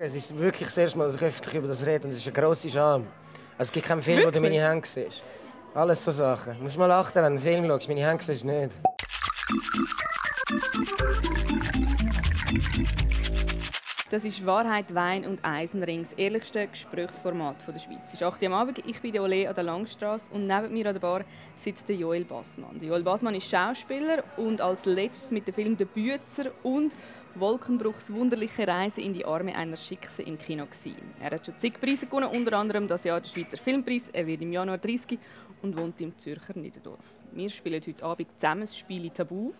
Es ist wirklich das erste Mal, dass ich öffentlich über das rede und es ist eine grosse Scham. Also, es gibt keinen Film, wo du meine Hände siehst. Alles so Sachen. Du musst mal achten, wenn du einen Film schaust. Meine Hände siehst du nicht. Das ist Wahrheit, Wein und Eisenring, das ehrlichste Gesprächsformat der Schweiz. Es ist 8 Uhr am Abend, ich bin Ole an der Langstrasse und neben mir an der Bar sitzt der Joel Bassmann. Der Joel Bassmann ist Schauspieler und als letztes mit dem Film «Der Büzer» und Wolkenbruchs wunderliche Reise in die Arme einer Schickse im Kino gewesen. Er hat schon zig Preise gewonnen, unter anderem das Jahr der Schweizer Filmpreis. Er wird im Januar 30 und wohnt im Zürcher Niederdorf. Wir spielen heute Abend zusammen das Spiel Tabu.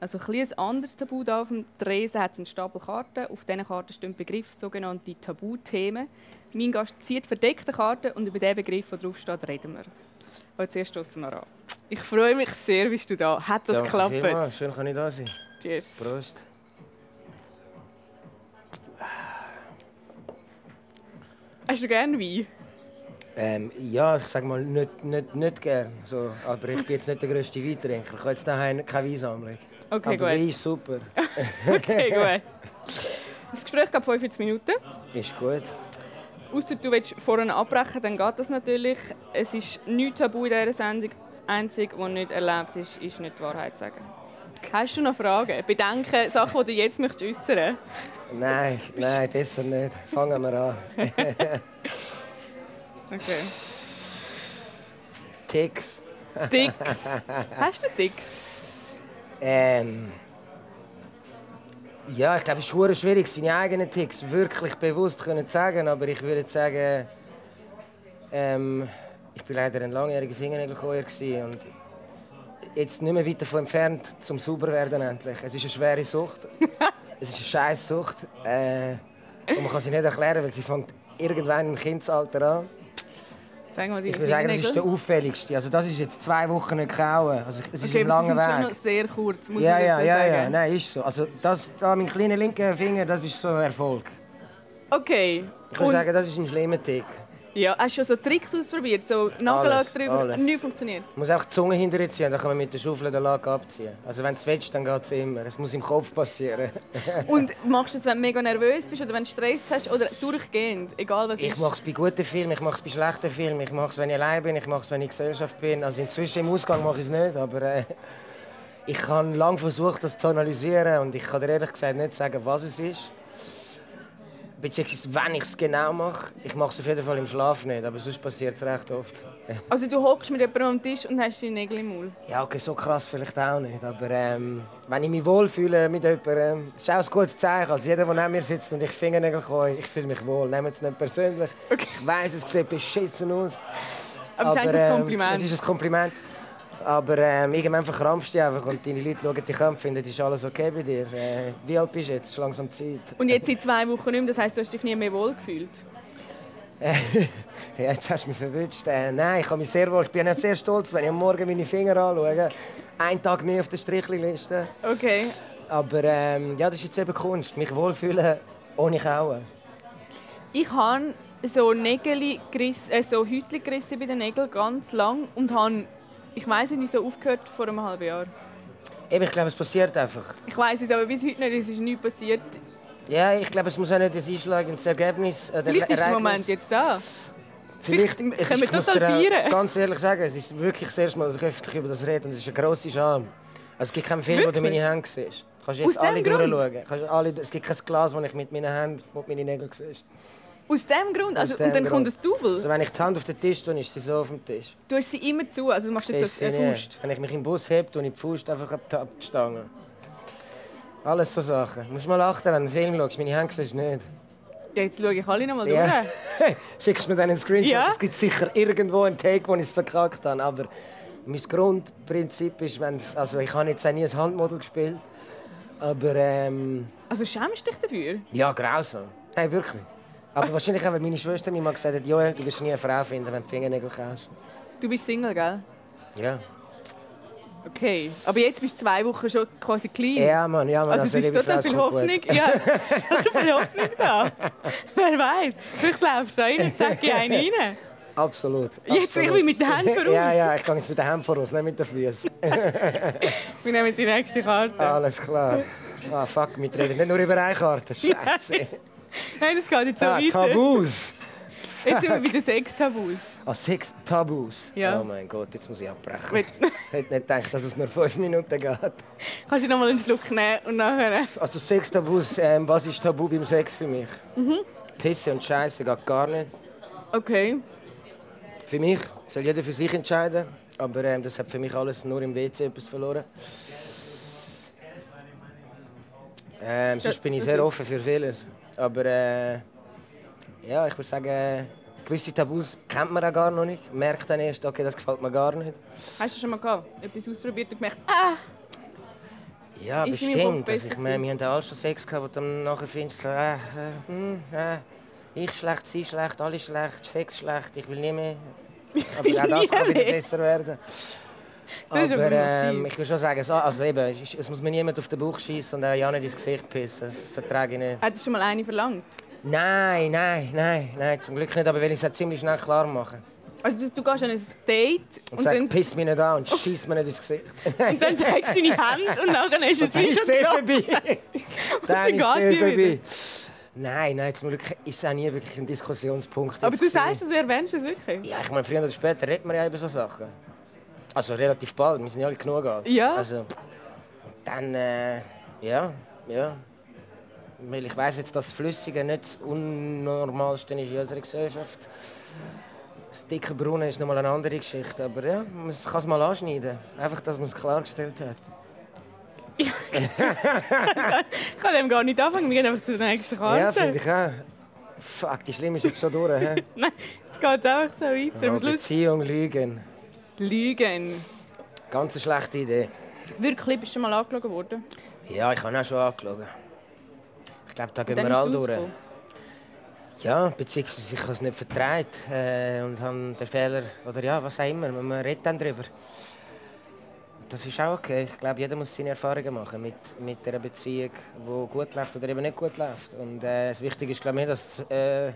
Also ein, ein anderes Tabu da auf dem Tresen hat einen Stapel Karten. Auf diesen Karten stehen Begriff sogenannte Tabuthemen. Mein Gast zieht verdeckte Karten und über den Begriff, der drauf steht, reden wir. Und zuerst stoßen wir an. Ich freue mich sehr, bist du da. Hat das geklappt? vielmals. Schön, kann ich da sein. Tschüss. Prost. Hast du gerne Wein? Ähm, ja, ich sage mal, nicht, nicht, nicht gern. So, aber ich bin jetzt nicht der grösste Weintrinker. Ich habe jetzt daheim keine Weinsammlung. Okay, aber Wein gut. ist super. Okay, gut. Das Gespräch geht 45 Minuten. Ist gut. Außer du willst vorne abbrechen, dann geht das natürlich. Es ist nichts tabu in dieser Sendung. Das Einzige, was nicht erlaubt ist, ist nicht die Wahrheit zu sagen. Hast du noch Fragen? Bedenken, Sachen, die du jetzt möchtest äußern Nein, nein, besser nicht. Fangen wir an. Okay. Ticks. Dicks. Hast du Dicks? Ähm. Ja, ich glaube, es ist schwierig, seine eigenen Ticks wirklich bewusst zu sagen. Aber ich würde sagen, ähm, ich war leider ein langjähriger Fingernägelkäuer und jetzt nicht mehr weit davon entfernt, zum sauber werden endlich. Es ist eine schwere Sucht. es ist eine scheiß Sucht. Äh, und man kann sie nicht erklären, weil sie fängt irgendwann im Kindesalter an. Sag mal, die Ich würde sagen, das ist der auffälligste. Also das ist jetzt zwei Wochen nicht kauen. Also es ist Okay, ein langer sind schon Weg. noch sehr kurz, muss Ja, ich ja, ja, sagen. ja, nein, ist so. Also das, da mein kleiner linker Finger, das ist so ein Erfolg. Okay. Ich würde sagen, das ist ein schlimmer Tick. Ja, hast du schon so Tricks ausprobiert? So Nagellack drüber? alles. Nichts funktioniert? Man muss auch die Zunge hinterziehen, dann kann man mit der Schaufel den Lack abziehen. Also wenn du es willst, dann geht es immer. Es muss im Kopf passieren. Und machst du es, wenn du mega nervös bist oder wenn du Stress hast oder durchgehend? Egal was Ich mache es bei guten Filmen, ich mache es bei schlechten Filmen, ich mache es, wenn ich allein bin, ich mache es, wenn ich in Gesellschaft bin. Also inzwischen im Ausgang mache ich es nicht, aber äh, ich habe lange versucht, das zu analysieren und ich kann dir ehrlich gesagt nicht sagen, was es ist. Beziehungsweise, wenn ich es genau mache. Ich mache es auf jeden Fall im Schlaf nicht, aber sonst passiert es recht oft. Also du hockst mit jemandem am Tisch und hast die Nägel im Maul. Ja, okay, so krass vielleicht auch nicht. Aber ähm, wenn ich mich wohlfühle mit jemandem, das ist auch ein gutes Zeichen. Also jeder, der neben mir sitzt und ich Fingernägel kann, ich fühle mich wohl. Nehmt es nicht persönlich. Ich weiss, es sieht beschissen aus. Aber es ist ein Kompliment. Ähm, es ist ein Kompliment. Aber ähm, irgendwann verkrampfst du dich einfach und deine Leute schauen dich an und finden, ist alles okay bei dir. Äh, wie alt bist du jetzt? Es ist langsam Zeit. Und jetzt seit zwei Wochen nicht mehr, das heisst, du hast dich nie mehr wohl gefühlt. Ja, jetzt hast du mich verwünscht. Äh, nein, ich habe mich sehr wohl. Ich bin auch sehr stolz, wenn ich am Morgen meine Finger anschaue. Einen Tag mehr auf der Strichliste. Okay. Aber ähm, ja, das ist jetzt eben Kunst. Mich wohlfühlen ohne Kauen. Ich habe so Nägel äh, so Häutchen gerissen bei den Nägeln ganz lang und habe, ich weiß nicht, so aufgehört vor einem halben Jahr. Eben, ich glaube, es passiert einfach. Ich weiß es aber bis heute nicht, es ist nichts passiert. Ja, ich glaube, es muss auch nicht das einschlagendes Ergebnis. Äh, Vielleicht ist der Moment jetzt da. Vielleicht, Vielleicht können wir total feiern. Ganz ehrlich sagen, es ist wirklich das erste Mal, dass ich öffentlich über das rede und es ist eine grosse Scham. Also, es gibt keinen Film, wo du meine Hände siehst. Du kannst Aus jetzt alle dem Grund? durchschauen. Kannst alle, es gibt kein Glas, wo ich mit meinen Händen wo meine Nägel siehst. Aus dem Grund? Also, dem und dann Grund. kommt ein Double? Also, wenn ich die Hand auf den Tisch tue, ist sie so auf dem Tisch. Du hast sie immer zu, also du machst jetzt so eine. Faust. Wenn ich mich im Bus heb, tue ich die Faust einfach ab die- Stange. Alles so Sachen. Du musst mal achten, wenn du einen Film schaust. Meine Hände siehst du nicht. Ja, jetzt schaue ich alle noch mal Ja. durch. Schickst mir dann einen Screenshot. Ja. Es gibt sicher irgendwo einen Take, wo ich es verkackt habe. Aber mein Grundprinzip ist, wenn's, also ich habe jetzt auch nie ein Handmodel gespielt. Aber ähm, Also schämst du dich dafür? ja, grausam. Nein, wirklich. Aber wahrscheinlich auch, weil meine Schwester mir mal gesagt hat, Joel, du wirst nie eine Frau finden, wenn du Fingernägel kaufst. Du bist Single, gell? Ja. Okay. Aber jetzt bist du zwei Wochen schon quasi clean. Ja, Mann, ja, Mann. Also es ist total viel gut. Hoffnung. Ja, es ist total viel Hoffnung da. Wer weiß? Vielleicht laufst du rein und zeig dir einen rein. Absolut. Jetzt, absolut. ich bin mit den Händen voraus. Ja, ja, ich gehe jetzt mit den Händen voraus, nicht mit den Füßen. Wir nehmen die nächste Karte. Alles klar. Ah, fuck, wir reden nicht nur über eine Karte. Scheiße. Nein, das geht jetzt so Ah, weiter. Tabus. Jetzt sind wir bei den Sex-Tabus. Ah, Sex Tabus. Ja. Oh mein Gott, jetzt muss ich abbrechen. Ich hätte nicht gedacht, dass es nur fünf Minuten geht. Kannst du noch mal einen Schluck nehmen und nachher... Also Sex Tabus, ähm, was ist Tabu beim Sex für mich? Mhm. Pisse und Scheiße geht gar nicht. Okay. Für mich soll jeder für sich entscheiden, aber ähm, das hat für mich alles nur im WC etwas verloren. Ähm, sonst bin ich sehr offen für vieles. Aber äh, ja, ich würde sagen, gewisse Tabus kennt man auch gar noch nicht. Merkt dann erst, okay, das gefällt mir gar nicht. Hast du schon mal gehabt? etwas ausprobiert und gemerkt, ah, Ja, Ist bestimmt. Also, ich meine, wir haben alle schon Sex gehabt, wo du dann nachher findest, so, äh, äh, hm, äh, ich schlecht, sie schlecht, alle schlecht, Sex schlecht, ich will nie mehr. Aber auch das kann wieder besser werden. Das aber ähm, ich will schon sagen, so, also eben, es es muss mir niemand auf den Bauch schießen und auch ja nicht ins Gesicht pissen. Das vertrage ich nicht. hat schon mal eine verlangt? Nein, nein, nein, nein, zum Glück nicht, aber will ich es ziemlich schnell klar machen. Also du, du gehst an ein Date Und, und, sag, dann, piss mich nicht an und schieß mir nicht ins Gesicht. und dann zeigst du deine Hand und nachher ist es Dann wie ist schon sehr vorbei. dann Dann ist geht die vorbei. Nein, nein, zum Glück ist es auch nie wirklich ein Diskussionspunkt. Aber du sagst, du erwähnst es wirklich? Ja, ich meine, früher oder später redet man ja über so Sachen. Also relativ bald, wir sind ja alle genug alt. Ja. Also, dann, äh, ja, ja. Weil ich weiss jetzt, dass das Flüssige nicht das Unnormalste ist in unserer Gesellschaft. Das dicke Brunnen ist nochmal eine andere Geschichte. Aber ja, man kann es mal anschneiden. Einfach, dass man es klargestellt hat. Ich kann dem gar nicht anfangen, wir gehen einfach zur nächsten Karte. Ja, finde ich auch. Fuck, die Schlimme ist jetzt schon durch. Nein, jetzt geht es einfach so weiter. Am Schluss Beziehung, Lügen. Lügen. Ganz eine schlechte Idee. Wirklich, bist du schon mal angeschaut worden? Ja, ich habe auch schon angeschaut. Ich glaube, da gehen wir alle durch. Ja, beziehungsweise ich habe es nicht vertraut äh, und habe den Fehler, oder ja, was auch immer, man redet dann darüber. Das ist auch okay. Ich glaube, jeder muss seine Erfahrungen machen mit, mit einer Beziehung, die gut läuft oder eben nicht gut läuft. Und äh, das Wichtige ist, glaube ich, dass äh,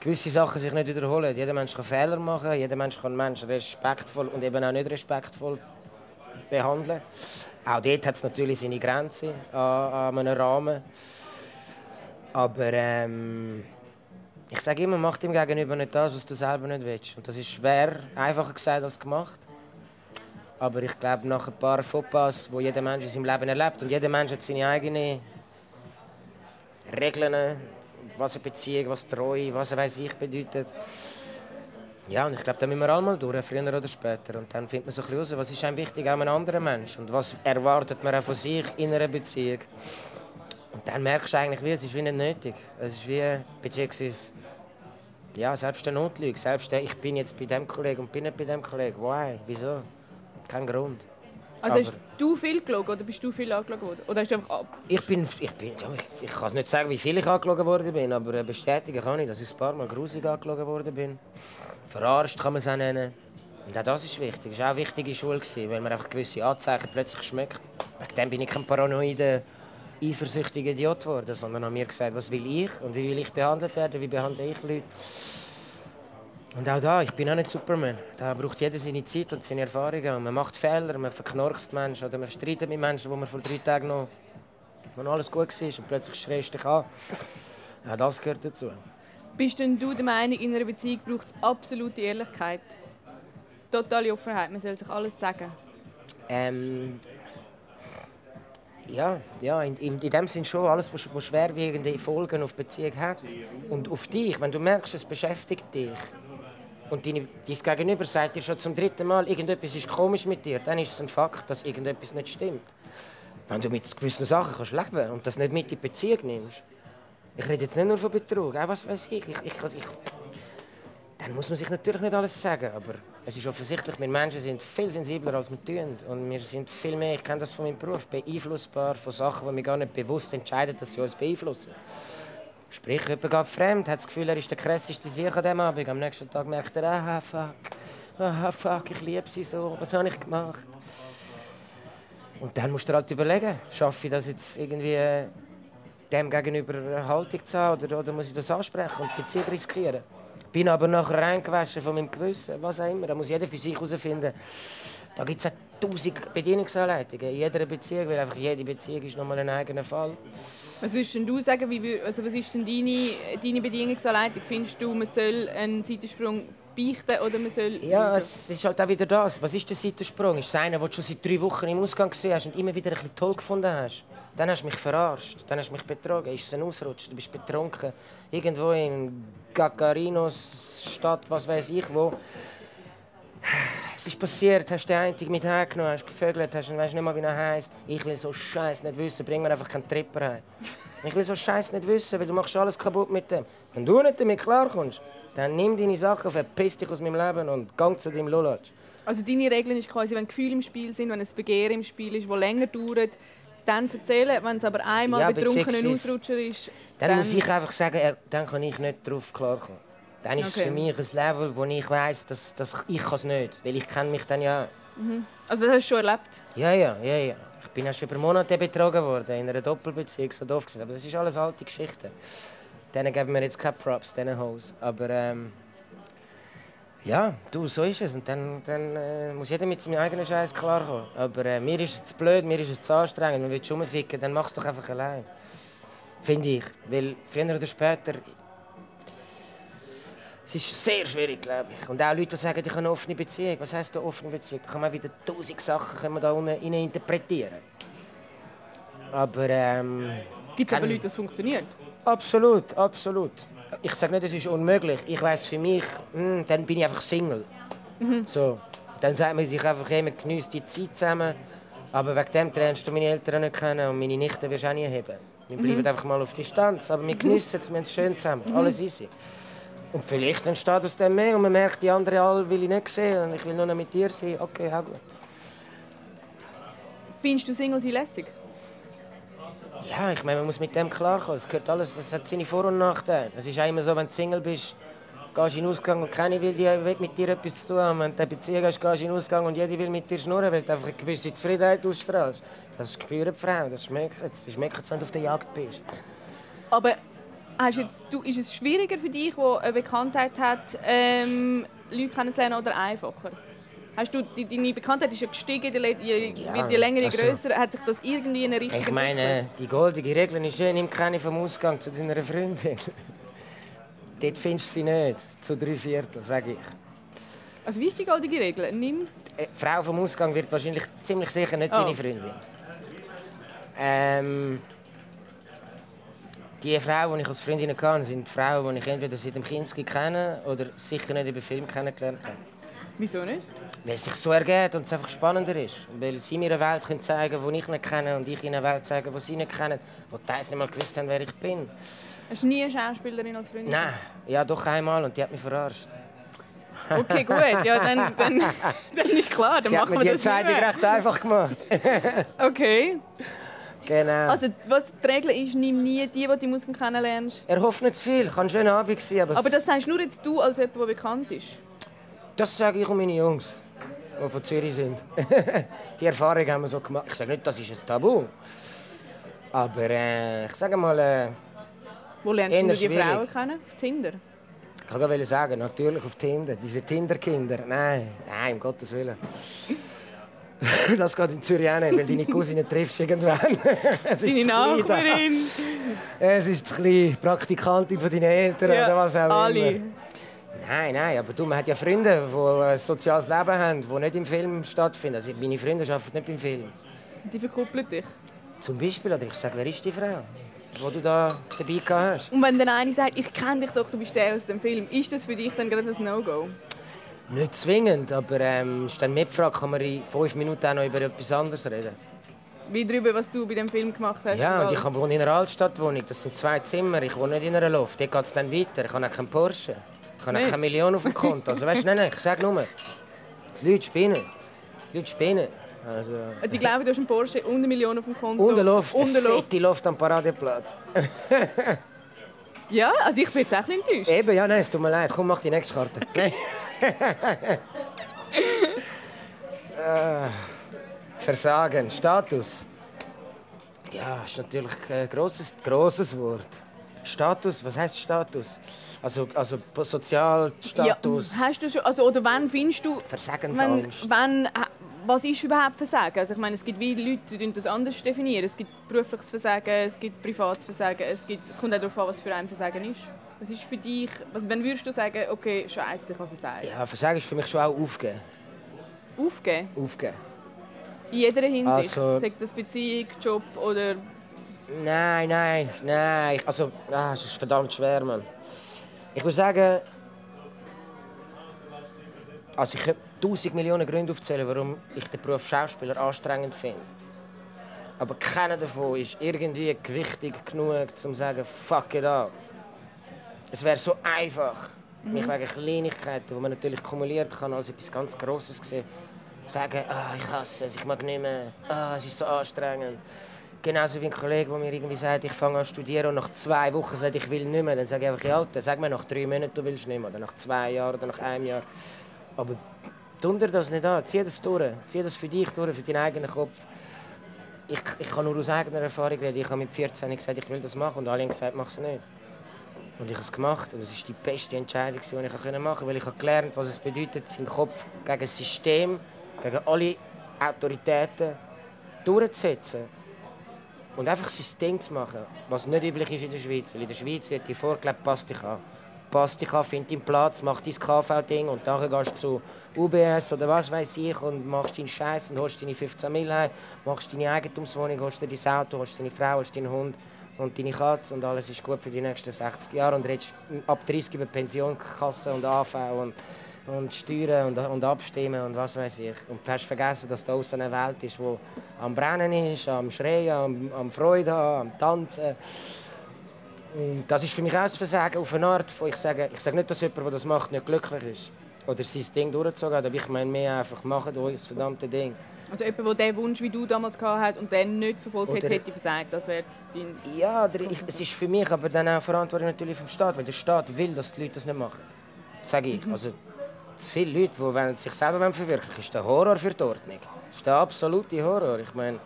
gewisse Sachen sich nicht wiederholen. Jeder Mensch kann Fehler machen, jeder Mensch kann Menschen respektvoll und eben auch nicht respektvoll behandeln. Auch dort hat es natürlich seine Grenzen an, einem Rahmen. Aber ähm, ich sage immer, mach dem Gegenüber nicht das, was du selber nicht willst. Und das ist schwer, einfacher gesagt als gemacht. Aber ich glaube, nach ein paar Fauxpas, die jeder Mensch in seinem Leben erlebt, und jeder Mensch hat seine eigenen Regeln, was eine Beziehung, was Treue, was weiß ich bedeutet. Ja, und ich glaube, da müssen wir alle mal durch, früher oder später. Und dann findet man so ein bisschen raus, was ist einem wichtig an einem anderen Menschen und was erwartet man auch von sich in einer Beziehung. Und dann merkst du eigentlich, wie, es ist wie nicht nötig. Es ist wie, beziehungsweise, ja, selbst der Notlüge, selbst der, ich bin jetzt bei dem Kollegen und bin nicht bei dem Kollegen. Why? Wieso? Kein Grund. Also hast du viel gelogen oder bist du viel angeschaut worden? Oder hast du einfach ab... Ich bin, ich bin, ich, ich kann es nicht sagen, wie viel ich angeschaut worden bin, aber äh, bestätigen kann ich, dass ich ein paar Mal grusig angeschaut worden bin. Verarscht kann man es auch nennen. Und auch das ist wichtig. Das war auch eine wichtige Schule, gewesen, weil man einfach gewisse Anzeichen plötzlich schmeckt. Wegen dem bin ich kein paranoider, eifersüchtiger Idiot geworden, sondern habe mir gesagt, was will ich und wie will ich behandelt werden, wie behandle ich Leute. Und auch da, ich bin auch nicht Superman. Da braucht jeder seine Zeit und seine Erfahrungen. Und man macht Fehler, man verknorkst Menschen oder man streitet mit Menschen, wo man vor drei Tagen noch, wo noch alles gut war und plötzlich schreist du dich an. Ja, das gehört dazu. Bist denn du der Meinung, in einer Beziehung braucht es absolute Ehrlichkeit? Totale Offenheit, man soll sich alles sagen. Ähm, ja, ja in, in, in dem Sinn schon alles, was, was schwerwiegende Folgen auf Beziehung hat. Und auf dich, wenn du merkst, es beschäftigt dich. Und deine, dein Gegenüber sagt dir schon zum dritten Mal, irgendetwas ist komisch mit dir, dann ist es ein Fakt, dass irgendetwas nicht stimmt. Wenn du mit gewissen Sachen kannst leben und das nicht mit in Beziehung nimmst. Ich rede jetzt nicht nur von Betrug, auch was weiß ich. Ich, ich, ich. Dann muss man sich natürlich nicht alles sagen, aber es ist offensichtlich, wir Menschen sind viel sensibler als wir tun. Und wir sind viel mehr, ich kenne das von meinem Beruf, beeinflussbar von Sachen, die wir gar nicht bewusst entscheiden, dass sie uns beeinflussen. Sprich, jemand geht fremd, hat das Gefühl, er ist der krasseste Sieg an diesem Abend. Am nächsten Tag merkt er, ah fuck, ah fuck, ich liebe sie so, was habe ich gemacht? Und dann musst du halt überlegen, schaffe ich das jetzt irgendwie äh, dem gegenüber eine Haltung zu haben oder, oder muss ich das ansprechen und die Beziehung riskieren? Bin aber nachher reingewaschen von meinem Gewissen, was auch immer. Da muss jeder für sich herausfinden. Da gibt es tausend Bedienungsanleitungen in jeder Beziehung, weil einfach jede Beziehung ist nochmal ein eigener Fall. Was würdest du sagen, wie, also was ist denn deine, deine Bedienungsanleitung? Findest du, man soll einen Seitensprung beichten oder man soll... Ja, es ist halt auch wieder das. Was ist der Seitensprung? Ist es einer, den du schon seit drei Wochen im Ausgang gesehen hast und immer wieder ein bisschen toll gefunden hast? Dann hast du mich verarscht, dann hast du mich betrogen. Ist es ein Ausrutsch? Du bist betrunken. Irgendwo in Gagarinos Stadt, was weiß ich wo. Ist passiert, hast den einen mit hergenommen, hast gevögelt, hast, weißt nicht mal, wie er heisst. Ich will so Scheiß nicht wissen, bring mir einfach keinen Tripper heim. Ich will so Scheiß nicht wissen, weil du machst alles kaputt mit dem. Wenn du nicht damit klarkommst, dann nimm deine Sachen, verpiss dich aus meinem Leben und gang zu deinem Lulatsch. Also deine Regeln ist quasi, wenn Gefühle im Spiel sind, wenn ein Begehren im Spiel ist, das länger dauert, dann erzählen. Wenn es aber einmal ja, betrunken ein Ausrutscher ist, dann, dann, muss ich einfach sagen, dann kann ich nicht darauf klarkommen. Dann ist okay. es für mich ein Level, wo ich weiß, dass, dass ich es nicht kann. Weil ich kenne mich dann ja. Mhm. Also das hast du schon erlebt? Ja, ja, ja, ja. Ich bin ja schon über Monate betrogen worden, in einer Doppelbeziehung, so doof gesagt. Aber das ist alles alte Geschichte. Denen geben wir jetzt keine Props, diesen Hoes. Aber ähm, ja, du, so ist es. Und dann, dann äh, muss jeder mit seinem eigenen Scheiß klarkommen. Aber äh, mir ist es zu blöd, mir ist es zu anstrengend. Wenn du schon ficken dann mach es doch einfach allein. Finde ich. Weil früher oder später es ist sehr schwierig, glaube ich. Und auch Leute, die sagen, ich habe eine offene Beziehung. Was heisst eine offene Beziehung? Da kann man wieder tausend Sachen können wir da unten interpretieren. Aber ähm... Gibt es aber Leute, das funktioniert? Absolut, absolut. Ich sage nicht, es ist unmöglich. Ich weiß für mich, mh, hm, dann bin ich einfach Single. Mhm. So. Dann sagt man sich einfach, hey, man genießt die Zeit zusammen. Aber wegen dem lernst du meine Eltern nicht kennen und meine Nichten wirst du auch nie haben. Wir bleiben mhm. einfach mal auf Distanz. Aber wir genießen es, wir haben es schön zusammen. Mhm. Alles easy. Und vielleicht entsteht aus dem mehr und man merkt, die anderen alle will ich nicht sehen und ich will nur noch mit dir sein. Okay, auch gut. Findest du Single sein lässig? Ja, ich meine, man muss mit dem klarkommen. Es gehört alles, es hat seine Vor- und Nachteile. Es ist auch immer so, wenn du Single bist, gehst du in den Ausgang und keiner will, will mit dir etwas zu tun haben. Wenn du eine Beziehung hast, gehst du in den Ausgang und jeder will mit dir schnurren, weil du einfach eine gewisse Zufriedenheit ausstrahlst. Das spüren die Frauen, das schmeckt es. Das schmeckt es, wenn du auf der Jagd bist. Aber Hast jetzt, du, ist es schwieriger für dich, der eine Bekanntheit hat, ähm, Leute kennenzulernen oder einfacher? Hast du, die, deine Bekanntheit ist ja gestiegen, je, je, ja, je länger, je also, grösser. Hat sich das irgendwie in eine Richtung Ich meine, die goldige Regel ist ja, nimm keine vom Ausgang zu deiner Freundin. Dort findest du sie nicht, zu drei Viertel, sage ich. Also wie ist die goldige Regel? Nimm... Die äh, Frau vom Ausgang wird wahrscheinlich ziemlich sicher nicht oh. deine Freundin. Ähm, die Frauen, die ich als Freundin hatte, sind Frauen, die ich entweder seit dem Kinski kenne oder sicher nicht über Film kennengelernt habe. Wieso nicht? Weil es sich so ergeht und es einfach spannender ist. Weil sie mir eine Welt können zeigen können, die ich nicht kenne und ich ihnen eine Welt zeigen, die sie nicht kennen, die teils nicht mal gewusst haben, wer ich bin. Hast du nie eine Schauspielerin als Freundin? Nein, ja doch einmal und die hat mich verarscht. Okay, gut, ja, dann, dann, dann ist klar, dann sie machen wir die das die Entscheidung recht einfach gemacht. okay. Genau. Also, was die Regel ist, nimm nie die, die du Muskeln kennenlernst. Er hofft nicht zu viel. Kann ein schöner Abend sein. Aber, aber das sagst nur jetzt du als jemand, der bekannt ist? Das sage ich und meine Jungs, die von Zürich sind. die Erfahrung haben wir so gemacht. Ich sage nicht, das ist ein Tabu. Aber äh, ich sage mal. Äh, Wo lernst du die schwierig. Frauen kennen? Auf Tinder? Ich wollte sagen, natürlich auf Tinder. Diese Tinder-Kinder. Nein, nein, um Gottes Willen. Das geht in Zürich auch nicht, weil deine Cousine triffst irgendwann. Deine Nachbarin. Es ist die Praktikantin von deinen Eltern ja, oder was auch alle. immer. Nein, nein, aber du, man hat ja Freunde, die ein soziales Leben haben, die nicht im Film stattfinden. Also meine Freunde arbeiten nicht beim Film. Die verkuppeln dich? Zum Beispiel, oder ich sage, wer ist die Frau, die du da dabei hast? Und wenn der eine sagt, ich kenne dich doch, du bist der aus dem Film, ist das für dich dann gerade ein No-Go? Nicht zwingend, aber ähm, ist dann mitgefragt, kann man in fünf Minuten auch noch über etwas anderes reden. Wie darüber, was du bei dem Film gemacht hast? Ja, und ich wohne in einer Altstadtwohnung. Das sind zwei Zimmer. Ich wohne nicht in einer Loft. Dort geht es dann weiter. Ich habe auch keinen Porsche. Ich habe auch keine Million auf dem Konto. Also weißt du, nein, nein, ich sage nur, die Leute spinnen. Die Leute spinnen. Also, die glauben, du hast einen Porsche und eine Million auf dem Konto. Und eine Loft. Und eine Loft. fette Loft am Paradeplatz. ja, also ich bin jetzt auch ein enttäuscht. Eben, ja, nein, es tut mir leid. Komm, mach die nächste Karte. Äh, Versagen, Status. Ja, ist natürlich ein grosses, grosses Wort. Status, was heißt Status? Also, also Sozialstatus. Ja, hast du schon, also, oder wann findest du... Versagensangst. Wann, wann, was ist überhaupt Versagen? Also ich meine, es gibt wie Leute, die das anders definieren. Es gibt berufliches Versagen, es gibt privates Versagen, es, gibt, es kommt auch darauf an, was für ein Versagen ist. Was ist für dich, was, wenn würdest du sagen, okay, scheiße, ich habe Versagen? Ja, Versagen ist für mich schon auch aufgeben. Aufgeben? Aufgeben. In jeder Hinsicht? Also- Sagt das Beziehung, Job oder... Nein, nein, nein. Also, ah, es ist verdammt schwer, Mann. Ich würde sagen, also ich könnte tausend Millionen Gründe aufzählen, warum ich den Beruf Schauspieler anstrengend finde. Aber keiner davon ist irgendwie gewichtig genug, um zu sagen, fuck it up. Es wäre so einfach, mich wegen Kleinigkeiten, die man natürlich kumuliert kann, als etwas ganz Grosses sehen, sagen, ah, ich hasse es, ich mag nicht mehr, ah, es ist so anstrengend. Genauso wie ein Kollege, der mir irgendwie sagt, ich fange an zu studieren und nach zwei Wochen sagt, ich will nicht mehr. Dann sage ich einfach, ja, Alter, sag mir nach drei Monaten, du willst nicht mehr. Oder nach zwei Jahren oder nach einem Jahr. Aber tu dir das nicht an. Zieh das durch. Zieh das für dich durch, für deinen eigenen Kopf. Ich, ich kann nur aus eigener Erfahrung reden. Ich habe mit 14 gesagt, ich will das machen. Und alle haben gesagt, mach es nicht. Und ich habe es gemacht. Und es war die beste Entscheidung, die ich machen konnte. Weil ich habe was es bedeutet, seinen Kopf gegen das System, gegen alle Autoritäten durchzusetzen. Und einfach sein Ding zu machen, was nicht üblich ist in der Schweiz. Weil in der Schweiz wird dir vorgelebt, pass dich an. Pass dich an, find deinen Platz, mach dein KV-Ding und dann gehst du zu UBS oder was weiß ich und machst deinen Scheiß und holst deine 15 Mil heim, machst deine Eigentumswohnung, holst dir dein Auto, holst deine Frau, holst deinen Hund und deine Katze und alles ist gut für die nächsten 60 Jahre und redest ab 30 über Pensionskasse und AV und, und Steuern und, und Abstimmen und was weiß ich. Und du hast vergessen, dass da außen eine Welt ist, die am Brennen ist, am Schreien, am, am Freude haben, am Tanzen. Und das ist für mich auch ein Versagen auf eine Art. Ich, sage, ich sage nicht, dass jemand, der das macht, nicht glücklich ist. Oder sein Ding durchgezogen hat, aber ich meine mehr einfach, macht euch das verdammte Ding. Also jemand, der den Wunsch, wie du damals gehabt hast und den nicht verfolgt Oder- hätte, hätte versagt. Das wäre dein... Ja, oder ich, es ist für mich aber dann auch Verantwortung natürlich vom Staat, weil der Staat will, dass die Leute das nicht machen. Sage ich. Also, zu viele Leute, die sich selber verwirklichen wollen, ist der Horror für die Ordnung. Das ist der absolute Horror. Ich meine,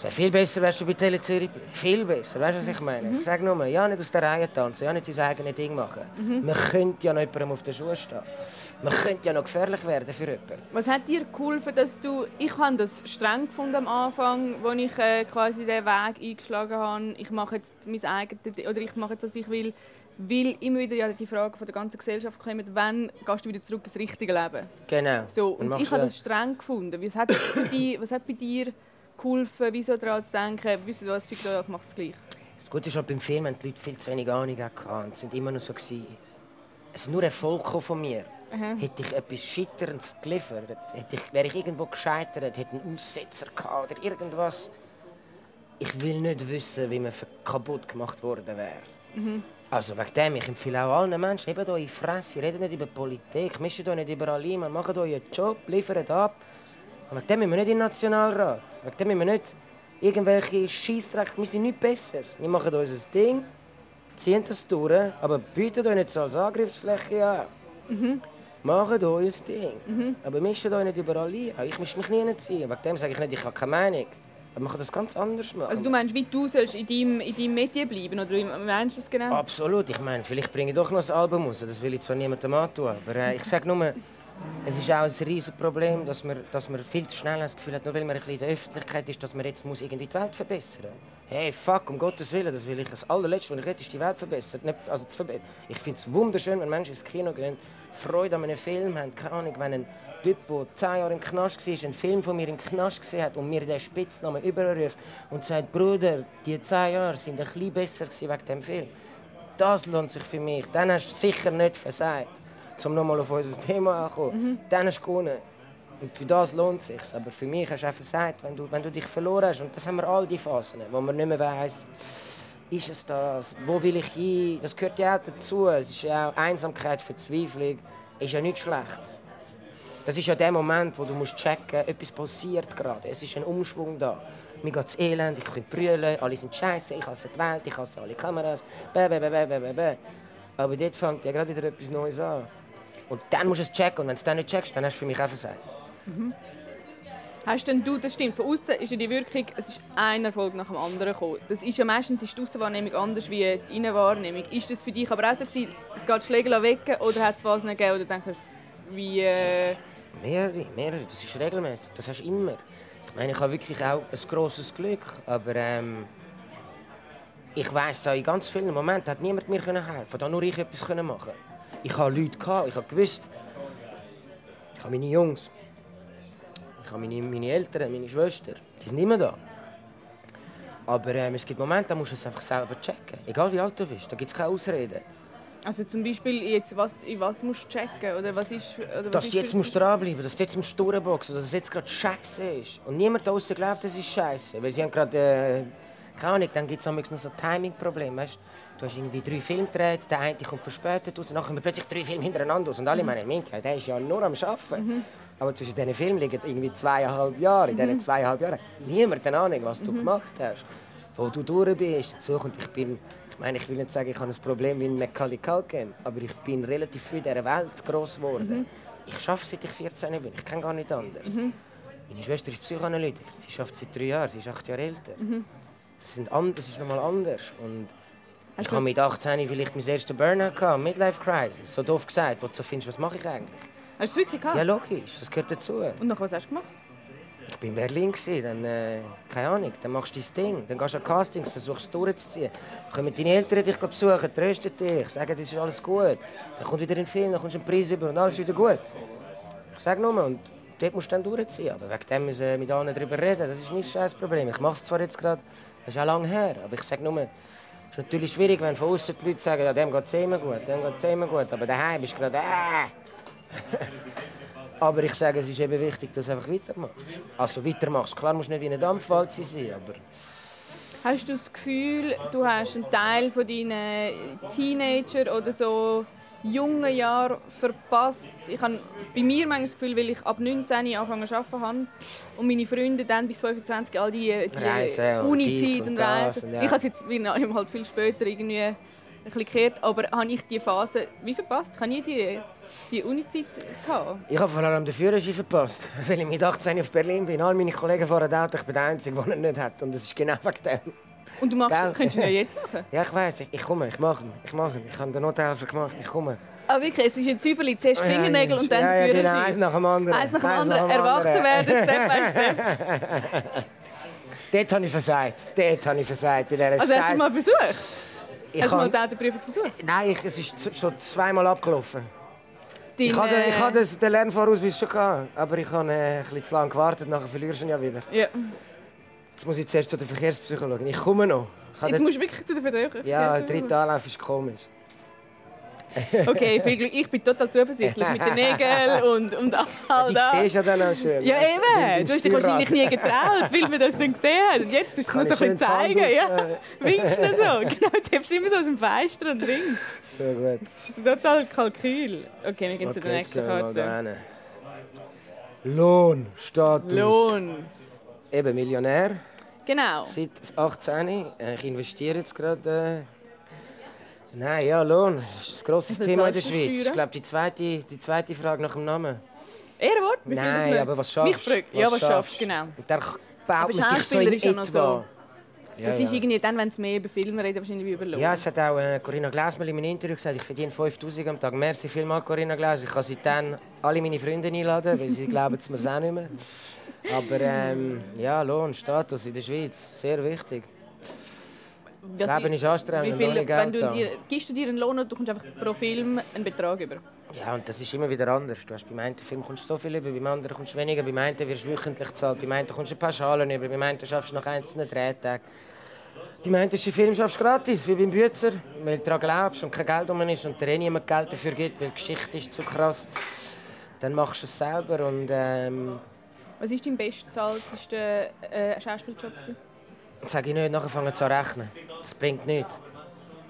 es wäre viel besser, wärst du bei Tele Zürich. Viel besser, weißt du, was ich meine? Ich sage nur, ja, nicht aus der Reihe tanzen, ja, nicht sein eigenes Ding machen. Man könnte ja noch jemandem auf den Schuhen stehen. Man könnte ja noch gefährlich werden für jemanden. Was hat dir geholfen, dass du... Ich habe das streng gefunden am Anfang, als ich äh, quasi den Weg eingeschlagen habe. Ich mache jetzt mein eigenes... Oder ich mache jetzt, was ich will. Weil immer wieder ja die Frage von der ganzen Gesellschaft kommt, wann gehst du wieder zurück ins richtige Leben? Genau. So, und ich habe das streng gefunden. Was hat, für dich, was hat bei dir geholfen, wieso daran zu denken, wisst ihr was, Victoria, ich mache es gleich? Das Gute ist halt beim Film haben die Leute viel zu wenig Ahnung gehabt und sind immer noch so gewesen. Es ist nur Erfolg von mir. Hätte ich etwas Scheiterndes geliefert, hätte ich, wäre ich irgendwo gescheitert, hätte einen Aussetzer gehabt oder irgendwas. Ich will nicht wissen, wie man kaputt gemacht worden wäre. Also wegen dem, ich empfehle auch allen Menschen, nehmt eure Fresse, redet nicht über Politik, mischt euch nicht überall ein, macht euren Job, liefert ab. Und wegen dem müssen wir nicht in den Nationalrat. Wegen dem müssen wir nicht irgendwelche Scheissdreck. Wir sind nicht besser. Wir machen unser Ding, ziehen das durch, aber bietet euch nicht als Angriffsfläche an. Macht euer Ding. Aber mischt euch nicht überall ein. Ich mische mich nie ein. Wegen dem sage ich nicht, ich habe keine Meinung. Aber man kann das ganz anders machen. Also du meinst, wie du sollst in deinem, in deinem Medien bleiben, oder wie meinst du das genau? Absolut. Ich meine, vielleicht bringe ich doch noch ein Album raus. Das will ich zwar niemandem antun, aber äh, ich sage nur, es ist auch ein riesiges Problem, dass man, dass man viel zu schnell das Gefühl hat, nur weil man ein bisschen in der Öffentlichkeit ist, dass man jetzt muss irgendwie die Welt verbessern Hey, fuck, um Gottes Willen, das will ich. Das allerletzte, was ich will, ist die Welt verbessern. Nicht, also zu verbe ich finde es wunderschön, wenn Menschen ins Kino gehen, Freude an einem Film haben. Keine Ahnung, wenn ein Typ, der zehn Jahre im Knast war, einen Film von mir im Knast gesehen hat und mir den Spitznamen überruft und sagt, Bruder, die zehn Jahre sind ein bisschen besser wegen dem Film. Das lohnt sich für mich. Dann hast du sicher nicht versagt. Um nochmal auf unser Thema anzukommen. Dann hast du gewonnen. Und für das lohnt es sich. Aber für mich hast du auch versagt, wenn du, wenn du dich verloren hast. Und das haben wir all die Phasen, wo man nicht mehr weiss, ist es das? Wo will ich hin? Das gehört ja auch dazu. Es ist ja auch Einsamkeit, Verzweiflung. Ist ja nichts Schlechtes. Das ist ja der Moment, wo du musst checken, etwas passiert gerade. Es ist ein Umschwung da. Mir geht es elend, ich kann brüllen, alle sind scheiße, ich hasse die Welt, ich hasse alle Kameras. Bäh, bäh, bäh, bäh, bäh, bäh. Aber dort fängt ja gerade wieder etwas Neues an. Und dann musst du es checken. Und wenn du es dann nicht checkst, dann hast du für mich auch versagt. Hast denn du, das stimmt, von außen ist ja die Wirkung, es ist ein Erfolg nach dem anderen gekommen. Das ist ja meistens ist die Aussenwahrnehmung anders wie die Innenwahrnehmung. Ist das für dich aber auch so gewesen, es geht Schläge weg oder hat es was nicht gegeben oder denkst du, wie, äh, Mehrere, mehrere. Das ist regelmäßig. Das hast du immer. Ich meine, ich habe wirklich auch ein grosses Glück. Aber ähm, ich weiss auch, in ganz vielen Momenten hat niemand mir helfen können. Da nur ich etwas machen Ich habe Leute, gehabt, ich habe gewusst, ich habe meine Jungs, ich habe meine, meine Eltern, meine Schwester, die sind immer da. Aber ähm, es gibt Momente, da musst du es einfach selber checken. Egal wie alt du bist, da gibt es keine Ausreden. Also zum Beispiel, jetzt, was, in was musst du checken? Oder was ist, oder was dass ist du jetzt musst dranbleiben dass du jetzt musst durchboxen dass es jetzt gerade scheiße ist. Und niemand da draußen glaubt, es ist scheiße. Weil sie haben gerade, äh, keine Ahnung, dann gibt es noch so Timing-Probleme. Du hast irgendwie drei Filme gedreht, der eine kommt verspätet raus, dann kommen plötzlich drei Filme hintereinander raus. Und alle mhm. meinen, Minka, der ist ja nur am Arbeiten. Mhm. Aber zwischen diesen Filmen liegen irgendwie zweieinhalb Jahre. In diesen mhm. zweieinhalb Jahren niemand eine Ahnung, was du mhm. gemacht hast. Wo du durch bist. Dazu kommt, ich bin ich meine, ich will nicht sagen, ich habe ein Problem wie ein Macaulay Culkin, aber ich bin relativ früh in dieser Welt groß geworden. Mhm. Ich arbeite seit ich 14 bin, ich kenne gar nicht anders. Mhm. Meine Schwester ist Psychoanalytikerin, sie arbeitet seit drei Jahren, sie ist acht Jahre älter. Das, sind and das ist nochmal anders. Und ich habe mit 18 vielleicht mein erstes Burnout gehabt, Midlife Crisis. So doof gesagt, wo du so findest, was mache ich eigentlich? Hast du es wirklich gehabt? Ja, logisch, das gehört dazu. Und nach was hast du gemacht? Ich war in Berlin, dann, äh, keine Ahnung, dann machst du dein Ding. Dann gehst du an Castings, versuchst es durchzuziehen. Dann kommen deine Eltern dich besuchen, trösten dich, sagen, das ist alles gut. Dann kommt wieder ein Film, dann kommst du einen Preis über und alles wieder gut. Ich sage nur, und dort musst du dann durchziehen. Aber wegen dem müssen wir mit allen darüber reden, das ist mein scheiß Problem. Ich mache es zwar jetzt gerade, das ist auch lange her, aber ich sage nur, es ist natürlich schwierig, wenn von außen die Leute sagen, ja, dem geht es immer gut, dem geht es immer gut, aber daheim bist du gerade, äh. Aber ich sage, es ist eben wichtig, dass du einfach weitermachst. Also weitermachst. Klar musst du nicht wie ein Dampfwalze sein, aber... Hast du das Gefühl, du hast einen Teil von deinen Teenager oder so jungen Jahren verpasst? Ich habe bei mir manchmal das Gefühl, weil ich ab 19 angefangen zu arbeiten habe und meine Freunde dann bis 25 all die, die Uni-Zeit und, und Reisen. Ja. Ich habe es jetzt halt viel später irgendwie ein bisschen gekehrt, aber habe ich die Phase wie verpasst? Ich habe nie die, die Uni-Zeit Ich habe vor allem den Führerschein verpasst, weil ich mit 18 auf Berlin bin. All meine Kollegen fahren Auto, ich bin der Einzige, der ihn nicht hat. Und das ist genau wegen dem. Und du machst, Gell? könntest du ihn ja jetzt machen? Ja, ich weiß. Ich, ich komme, ich mache ihn. Ich mache ihn. Ich habe den Nothelfer gemacht, ich komme. Ah, wirklich? Es ist ein Züfeli, zuerst Fingernägel und dann ja, ja, Führerschein? Genau, eins nach dem anderen. Eins nach dem anderen. Erwachsen werden, Step by Step. Dort habe ich versagt. Dort habe ich versagt. Bei dieser also hast du mal versucht? Ich Hast du mal die Autoprüfung versucht? Nein, ich, es ist schon zweimal abgelaufen. Deine... Ich hatte, ich hatte den Lernvorausweis schon, gehabt, aber ich habe äh, ein bisschen zu lange gewartet, nachher verlierst du ihn ja wieder. Ja. Jetzt muss ich zuerst zu der Verkehrspsychologin. Ich komme noch. Ich Jetzt den... musst du wirklich zu der Verkehrspsychologin? Ja, der dritte Anlauf ist komisch. Okay, viel Glück. Ich bin total zuversichtlich mit den Nägeln und, und all das. Die siehst ja dann auch schön. Ja, eben. Du hast dich wahrscheinlich nie getraut, weil man das dann gesehen hat. Und jetzt tust du es nur so ein zeigen. Ja. Winkst du so. Genau, jetzt hebst du immer so aus dem Fenster und winkst. So gut. Das ist total Kalkül. Okay, wir gehen okay, zu der nächsten Karte. Lohn, Status. Lohn. Eben Millionär. Genau. Seit 18. Ich investiere jetzt gerade... Äh, Nein, ja, Lohn das ist ein grosses Thema in der Schweiz. Ich glaube, die zweite, die zweite Frage nach dem Namen. Ehrenwort? Nein, aber was schaffst du? Ja, was schaffst du, genau. Und dann baut man sich so in etwa. So. Ja, das ist irgendwie dann, wenn es mehr über Filme reden, wahrscheinlich wie über Lohn. Ja, es hat auch äh, Corinna Glaus mal in meinem Interview gesagt, ich verdiene 5000 am Tag. Merci vielmals, Corinna Glaus. Ich kann seitdem alle meine Freunde einladen, weil sie glauben es mir auch nicht mehr. Aber ähm, ja, Lohn, Status in der Schweiz, sehr wichtig. Das Leben ist anstrengend viel, wenn du dir, Gibst du dir einen Lohn und du kommst einfach pro Film einen Betrag über? Ja, und das ist immer wieder anders. Du hast beim einen Film kommst du so viel über, beim anderen kommst du weniger, beim einen wirst du wöchentlich gezahlt, beim einen kommst du ein paar Schalen über, beim einen schaffst du nach einzelnen Drehtagen. Beim einen ist der Film schaffst du gratis, wie beim Bützer, weil du daran glaubst und kein Geld um ist und dir eh niemand Geld dafür gibt, weil die Geschichte ist zu krass. Dann machst du es selber und... Ähm, Was war dein bestzahltester äh, Schauspieljob? Gewesen? Sag ich nicht, nachher fangen zu rechnen. Das bringt nichts.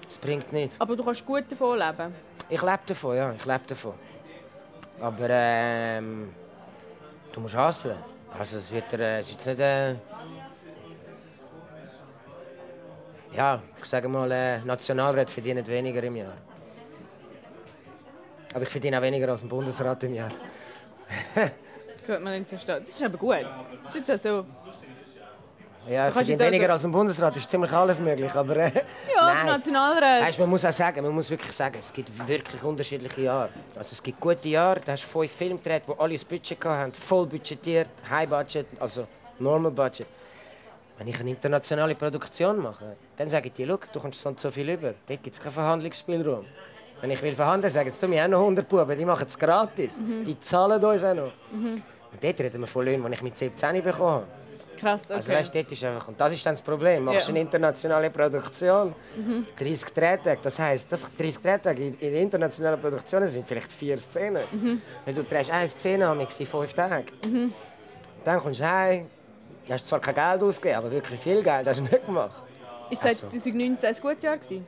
Das bringt nichts. Aber du kannst gut davon leben? Ich lebe davon, ja. Ich lebe davon. Aber ähm, du musst hustlen. Also es wird äh, es ist jetzt nicht... Äh, ja, ich sage mal, äh, Nationalrat verdient weniger im Jahr. Aber ich verdiene auch weniger als ein Bundesrat im Jahr. gut, man nicht Das ist aber gut. Das ist jetzt so Ja, ich da weniger so- als im Bundesrat, ist ziemlich alles möglich, aber... Äh, Ja. Nationalrat. Weißt, man muss auch sagen, man muss wirklich sagen, es gibt wirklich unterschiedliche Jahre. Also es gibt gute Jahre, da hast du fünf Filme gedreht, die alle das Budget hatten, voll budgetiert, High Budget, also Normal Budget. Wenn ich eine internationale Produktion mache, dann sage ich dir, «Schau, du kommst so und so viel über. Dort gibt es keinen Verhandlungsspielraum. Wenn ich will verhandeln, sagen sie, mir auch noch 100 Buben, die machen es gratis. Die zahlen uns auch noch. Und dort reden wir von Löhnen, die ich mit 17 bekommen habe. Krass, okay. Also weißt, dort ist einfach, und das ist dann das Problem. Machst Ja. eine internationale Produktion, 30 Drehtage, das heisst, das 30 Drehtage in, in internationalen Produktionen sind vielleicht vier Szenen. Weil du drehst eine Szene am in fünf Tage. Dann kommst du heim, hast zwar kein Geld ausgegeben, aber wirklich viel Geld hast du nicht gemacht. Ist also. 2019 ein gutes Jahr gewesen?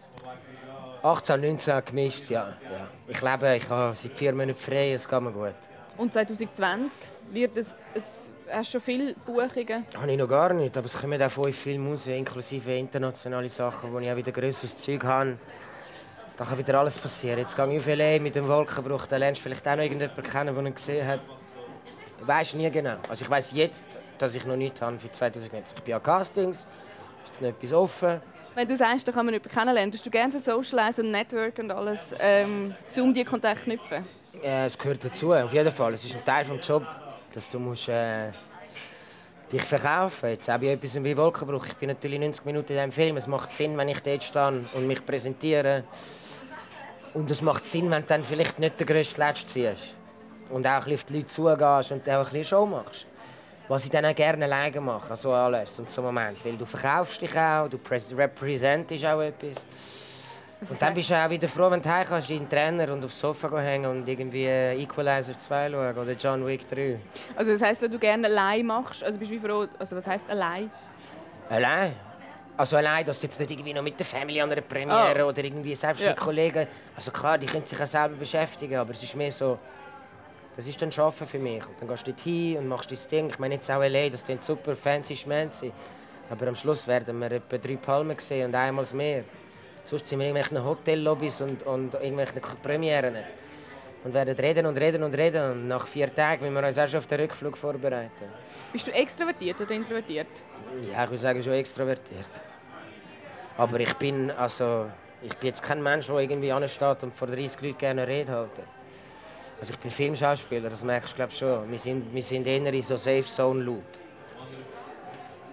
18, 19 gemischt, ja. ja. Ich lebe, ich habe seit vier Monaten frei, es geht mir gut. Und 2020 wird es, es hast du schon viele Buchungen. Habe ich noch gar nicht, aber es kommen auch fünf Filme raus, inklusive internationale Sachen, wo ich auch wieder grösseres Zeug habe. Da kann wieder alles passieren. Jetzt gehe ich auf L.A. mit dem Wolkenbruch, da lernst du vielleicht auch noch irgendjemanden kennen, der ihn gesehen hat. Ich weiß nie genau. Also ich weiß jetzt, dass ich noch nichts habe für 2019. Ich bin an Castings, ist noch etwas offen. Wenn du sagst, da kann man jemanden kennenlernen, tust du gerne so Socialize und Network und alles, ähm, um die Kontakte knüpfen? Äh, es gehört dazu, auf jeden Fall. Es ist ein Teil des Jobs, dass du musst, äh, dich verkaufen Jetzt auch bei etwas wie Wolkenbruch. Ich bin natürlich 90 Minuten in diesem Film. Es macht Sinn, wenn ich dort stehe und mich präsentiere. Und es macht Sinn, wenn du dann vielleicht nicht den grössten Letzt ziehst. Und auch ein bisschen auf die Leute zugehst und auch ein bisschen Show machst. Was ich dann auch gerne alleine mache, so alles und so Moment. Weil du verkaufst dich auch, du representest auch etwas. Und dann bist du auch wieder froh, wenn du heim kannst, in den Trainer und aufs Sofa hängen und irgendwie äh, Equalizer 2 schauen oder John Wick 3. Also das heisst, wenn du gerne allein machst, also bist du wie froh, also was heisst allein? Allein? Also allein, dass du jetzt nicht irgendwie noch mit der Family an einer Premiere Oh. oder irgendwie selbst Ja. mit Kollegen... Also klar, die können sich auch selber beschäftigen, aber es ist mehr so... Das ist dann Arbeiten für mich. Und dann gehst du dort hin und machst dein Ding. Ich meine jetzt auch L.A., das klingt super fancy schmancy. Aber am Schluss werden wir etwa drei Palmen sehen und einmal mehr. Sonst sind wir in irgendwelchen Hotellobbys und, und irgendwelchen Premieren. Und werden reden und reden und reden. Und nach vier Tagen müssen wir uns auch schon auf den Rückflug vorbereiten. Bist du extrovertiert oder introvertiert? Ja, ich würde sagen, schon extrovertiert. Aber ich bin, also, ich bin jetzt kein Mensch, der irgendwie ansteht und vor 30 Leuten gerne Rede halten. Also ich bin Filmschauspieler, das merkst du schon. Wir sind, wir sind eher in so Safe Zone laut.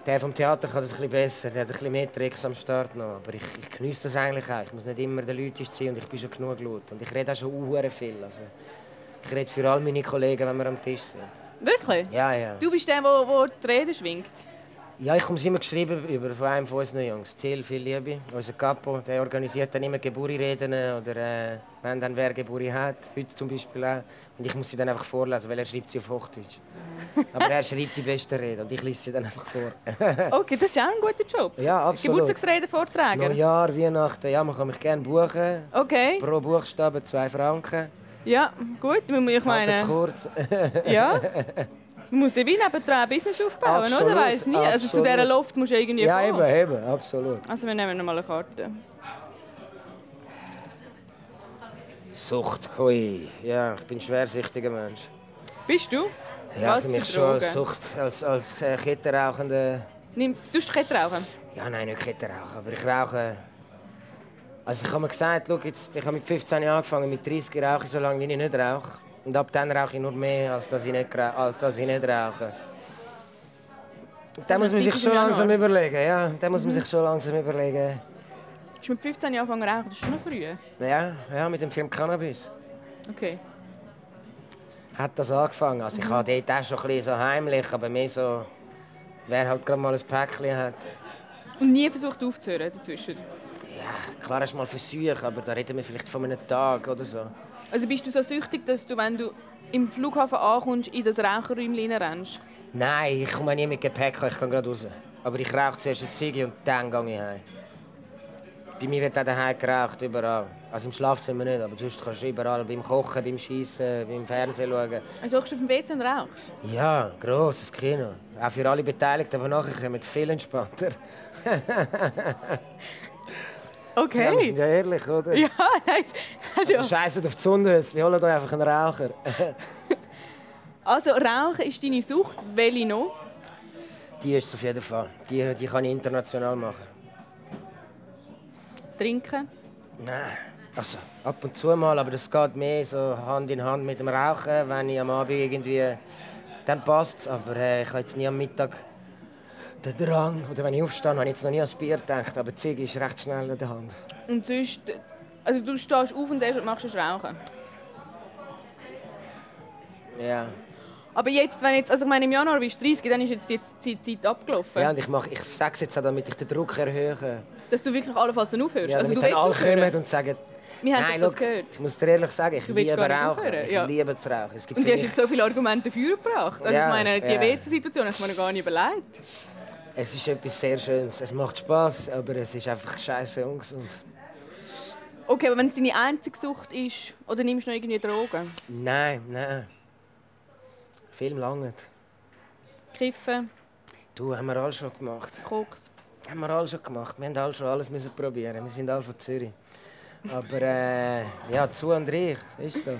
Der vom Theater kann das ein bisschen besser, der hat ein bisschen mehr Tricks am Start noch. Aber ich, ich genieße das eigentlich auch. Ich muss nicht immer den Leuten ziehen und ich bin schon genug laut. Und ich rede auch schon viel. Also, ich rede für all meine Kollegen, wenn wir am Tisch sind. Wirklich? Ja, ja. Du bist der, der die Rede schwingt. Ja, ich komme es immer geschrieben über von einem von unseren Jungs. Till, viel Liebe. Unser Capo, der organisiert dann immer Geburtsreden oder äh, wenn dann wer Geburi hat. Heute zum Beispiel auch. Und ich muss sie dann einfach vorlesen, weil er schreibt sie auf Hochdeutsch. Aber er schreibt die besten Reden und ich lese sie dann einfach vor. Okay, das ist auch ein guter Job. ja, absolut. Geburtstagsrede vortragen. Neujahr, Weihnachten, ja, man kann mich gerne buchen. Okay, Pro Buchstabe zwei Franken. ja, gut. Ich meine, kurz. ja. Muss ja wie nebendran ein Business aufbauen, Absolut, oder? Weißt nie. Also zu dieser Loft musst du irgendwie ja, kommen. eben, eben, absolut. Also wir nehmen noch mal eine Karte. Sucht, hui. Ja, ich bin ein schwersüchtiger Mensch. Bist du? Ja, Was für mich schon als? Sucht, als, als äh, Kettenrauchende. Nimm, tust du Kette rauchen? Ja, nein, nicht Kettenrauchen, aber ich rauche. Also ich habe mir gesagt, schau, jetzt, ich habe mit 15 Jahren angefangen, mit 30 rauche ich so lange, wie ich nicht rauche. Und ab dann rauche ich nur mehr, als dass ich nicht, als dass ich nicht rauche. Da muss man sich schon langsam überlegen, ja. Da muss man sich schon langsam überlegen. Hast du mit 15 Jahren angefangen rauchen? Das ist schon noch früh. Ja, ja, mit dem Film Cannabis. Okay. Hat das angefangen. Also ich habe dort auch schon ein bisschen so heimlich, aber mehr so, wer halt gerade mal ein Päckchen hat. Und nie versucht aufzuhören dazwischen? Ja, klar hast du mal Versuche, aber da reden wir vielleicht von einem Tag oder so. Also bist du so süchtig, dass du, wenn du im Flughafen ankommst, in das Raucherräumchen rennst? Nein, ich komme nie mit Gepäck, ich kann gerade raus. Aber ich rauche zuerst eine Ziege und dann gehe ich heim. Bei mir wird auch daheim geraucht, überall. Also im Schlafzimmer nicht, aber sonst kannst du überall, beim Kochen, beim Schießen, beim Fernsehen schauen. Also du auf dem WC und rauchst? Ja, grosses Kino. Auch für alle Beteiligten, die nachher kommen, viel entspannter. Okay. Ja, wir sind ja ehrlich, oder? Ja, nein. Also, Also scheiße auf die Sonne, jetzt holen euch einfach einen Raucher. also Rauchen ist deine Sucht. Welche noch? Die ist es auf jeden Fall. Die, die kann ich international machen. Trinken? Nein. Also, ab und zu mal, aber das geht mehr so Hand in Hand mit dem Rauchen, wenn ich am Abend irgendwie... Dann passt es, aber äh, ich habe jetzt nie am Mittag den Drang, oder wenn ich aufstehe, habe ich jetzt noch nie ans Bier gedacht, aber die Ziege ist recht schnell in der Hand. Und sonst... Also du stehst auf und erst machst du Rauchen? Ja. Aber jetzt, wenn jetzt, also ich meine, im Januar bist du 30, dann ist jetzt die Zeit, abgelaufen. Ja, und ich, mach, ich sage es jetzt auch, damit ich den Druck erhöhe. Dass du wirklich allenfalls dann aufhörst? Ja, also, damit dann alle kommen und sagen, wir haben Nein, das look, gehört. Ich muss dir ehrlich sagen, ich liebe Rauchen. Ich ja. liebe zu rauchen. Es gibt Und du hast jetzt so viele Argumente dafür gebracht. Also Ja, ich meine, die ja. WC-Situation hast du mir noch gar nicht überlegt. Es ist etwas sehr Schönes. Es macht Spaß, aber es ist einfach scheiße ungesund. Okay, aber wenn es deine einzige Sucht ist, oder nimmst du noch irgendwie Drogen? Nein, nein. Film lange. Kiffen, Du, haben wir alle schon gemacht. Koks. Haben wir alle schon gemacht. Wir haben alle schon alles müssen probieren. Wir sind alle von Zürich. Aber äh, ja, zu und reich, ist so.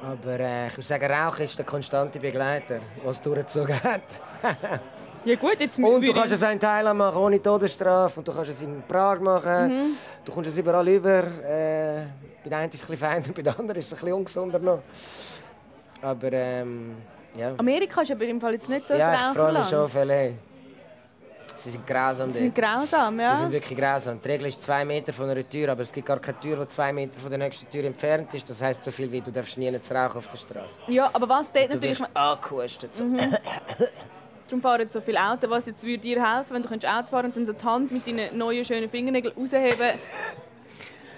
Aber äh, ich würde sagen, Rauchen ist der konstante Begleiter, was durchgezogen hat. Ja gut, jetzt Und du kannst es in Thailand machen, ohne Todesstrafe. Und du kannst es in Prag machen. Mhm. Du kommst es überall über. Äh, bei der einen ist es ein bisschen feiner, bei der anderen ist es ein bisschen ungesunder noch. Aber ähm, ja. Amerika ist aber im Fall jetzt nicht so ja, ich freue mich schon auf L.A. Sie sind grausam Sie sind grausam, Sie ja. sind wirklich grausam. Die Regel ist zwei Meter von einer Tür, aber es gibt gar keine Tür, die zwei Meter von der nächsten Tür entfernt ist. Das heisst so viel wie, du darfst nie zu rauchen auf der Straße. Ja, aber was dort Du natürlich... wirst angehustet. So. Darum fahren so viele Autos. Was jetzt würde dir helfen, wenn du könntest Auto fahren und dann so die Hand mit deinen neuen, schönen Fingernägeln rausheben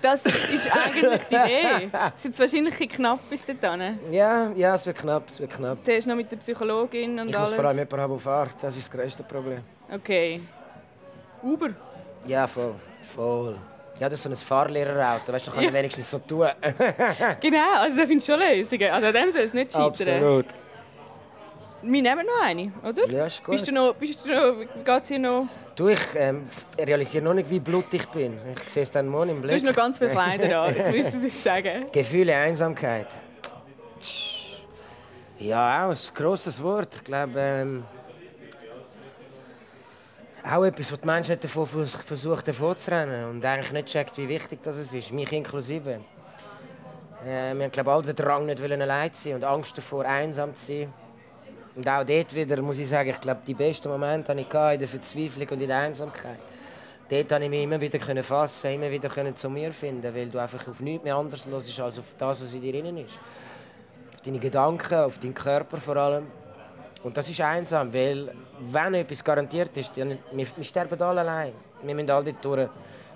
Das ist eigentlich die Idee. Es ist jetzt wahrscheinlich ein knapp bis dorthin. Ja, ja, es wird knapp, es wird knapp. Zuerst noch mit der Psychologin und Ich muss alles. vor allem jemanden haben, der fährt. Das ist das grösste Problem. Okay. Uber? Ja, voll. Voll. Ja, das ist so ein Fahrlehrerauto. Weißt du, da kann ich wenigstens so tun. Genau, also da findest du schon Lösungen. Also an dem soll es nicht scheitern. Wir nehmen noch eine, oder? Ja, ist gut. Bist du noch, bist du noch, geht's hier noch? Du, ich ähm, realisiere noch nicht, wie blutig ich bin. Ich sehe es dann morgen im Du Blick. hast noch ganz viele Kleider an, ich müsste es sagen. Gefühle Einsamkeit. Ja, auch ein grosses Wort. Ich glaube, ähm, auch etwas, was die Menschheit davon vers- versucht davonzurennen und eigentlich nicht checkt, wie wichtig das ist, mich inklusive. Äh, wir haben glaube alle den Drang, nicht allein zu sein und Angst davor, einsam zu sein. Und auch dort wieder muss ich sagen, ich glaube, die besten Momente hatte ich in der Verzweiflung und in der Einsamkeit. Dort konnte ich mich immer wieder fassen, immer wieder zu mir finden, weil du einfach auf nichts mehr anderes hörst als auf das, was in dir drin ist. Auf deine Gedanken, auf deinen Körper vor allem. Und das ist einsam, weil wenn etwas garantiert ist, dann, wir, wir sterben alle allein. Wir müssen alle durch.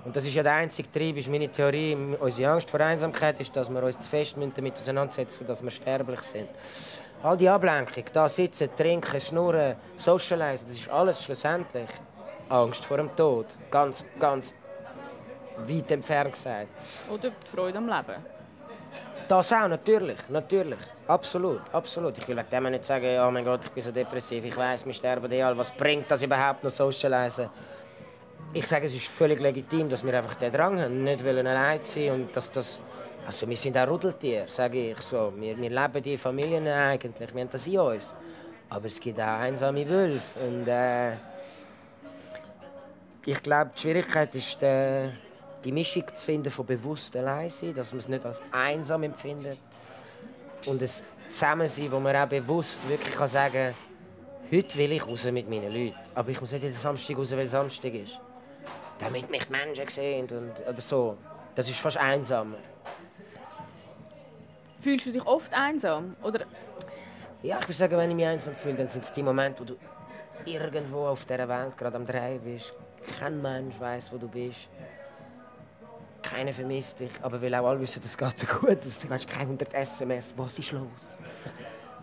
Und das ist ja der einzige Trieb, ist meine Theorie. Unsere Angst vor Einsamkeit ist, dass wir uns zu fest müssen damit auseinandersetzen dass wir sterblich sind. All die Ablenkung, da sitzen, trinken, schnurren, socialisen, das ist alles schlussendlich Angst vor dem Tod. Ganz, ganz weit entfernt gesagt. Oder die Freude am Leben. Das auch, natürlich, natürlich. Absolut, absolut. Ich will wegen dem nicht sagen, oh mein Gott, ich bin so depressiv, ich weiß, wir sterben eh alle. Was bringt das überhaupt noch socialisen? Ich sage, es ist völlig legitim, dass wir einfach den Drang haben, nicht wollen allein sein und dass das... Also wir sind auch Rudeltiere, sage ich so. Wir, wir leben die Familien eigentlich, wir haben das in uns. Aber es gibt auch einsame Wölfe und äh, ich glaube, die Schwierigkeit ist, äh, die Mischung zu finden von bewusst allein sein, dass man es nicht als einsam empfindet und ein Zusammensein, wo man auch bewusst wirklich kann sagen heute will ich raus mit meinen Leuten, aber ich muss nicht jeden Samstag raus, weil Samstag ist. Damit mich die Menschen sehen und, oder so. Das ist fast einsamer. Fühlst du dich oft einsam? Oder Ja, ich würde sagen, wenn ich mich einsam fühle, dann sind es die Momente, wo du irgendwo auf dieser Welt gerade am Drehen bist. Kein Mensch weiß, wo du bist. Keiner vermisst dich, aber weil auch alle wissen, es geht gut. Du hast keine 100 SMS. Was ist los?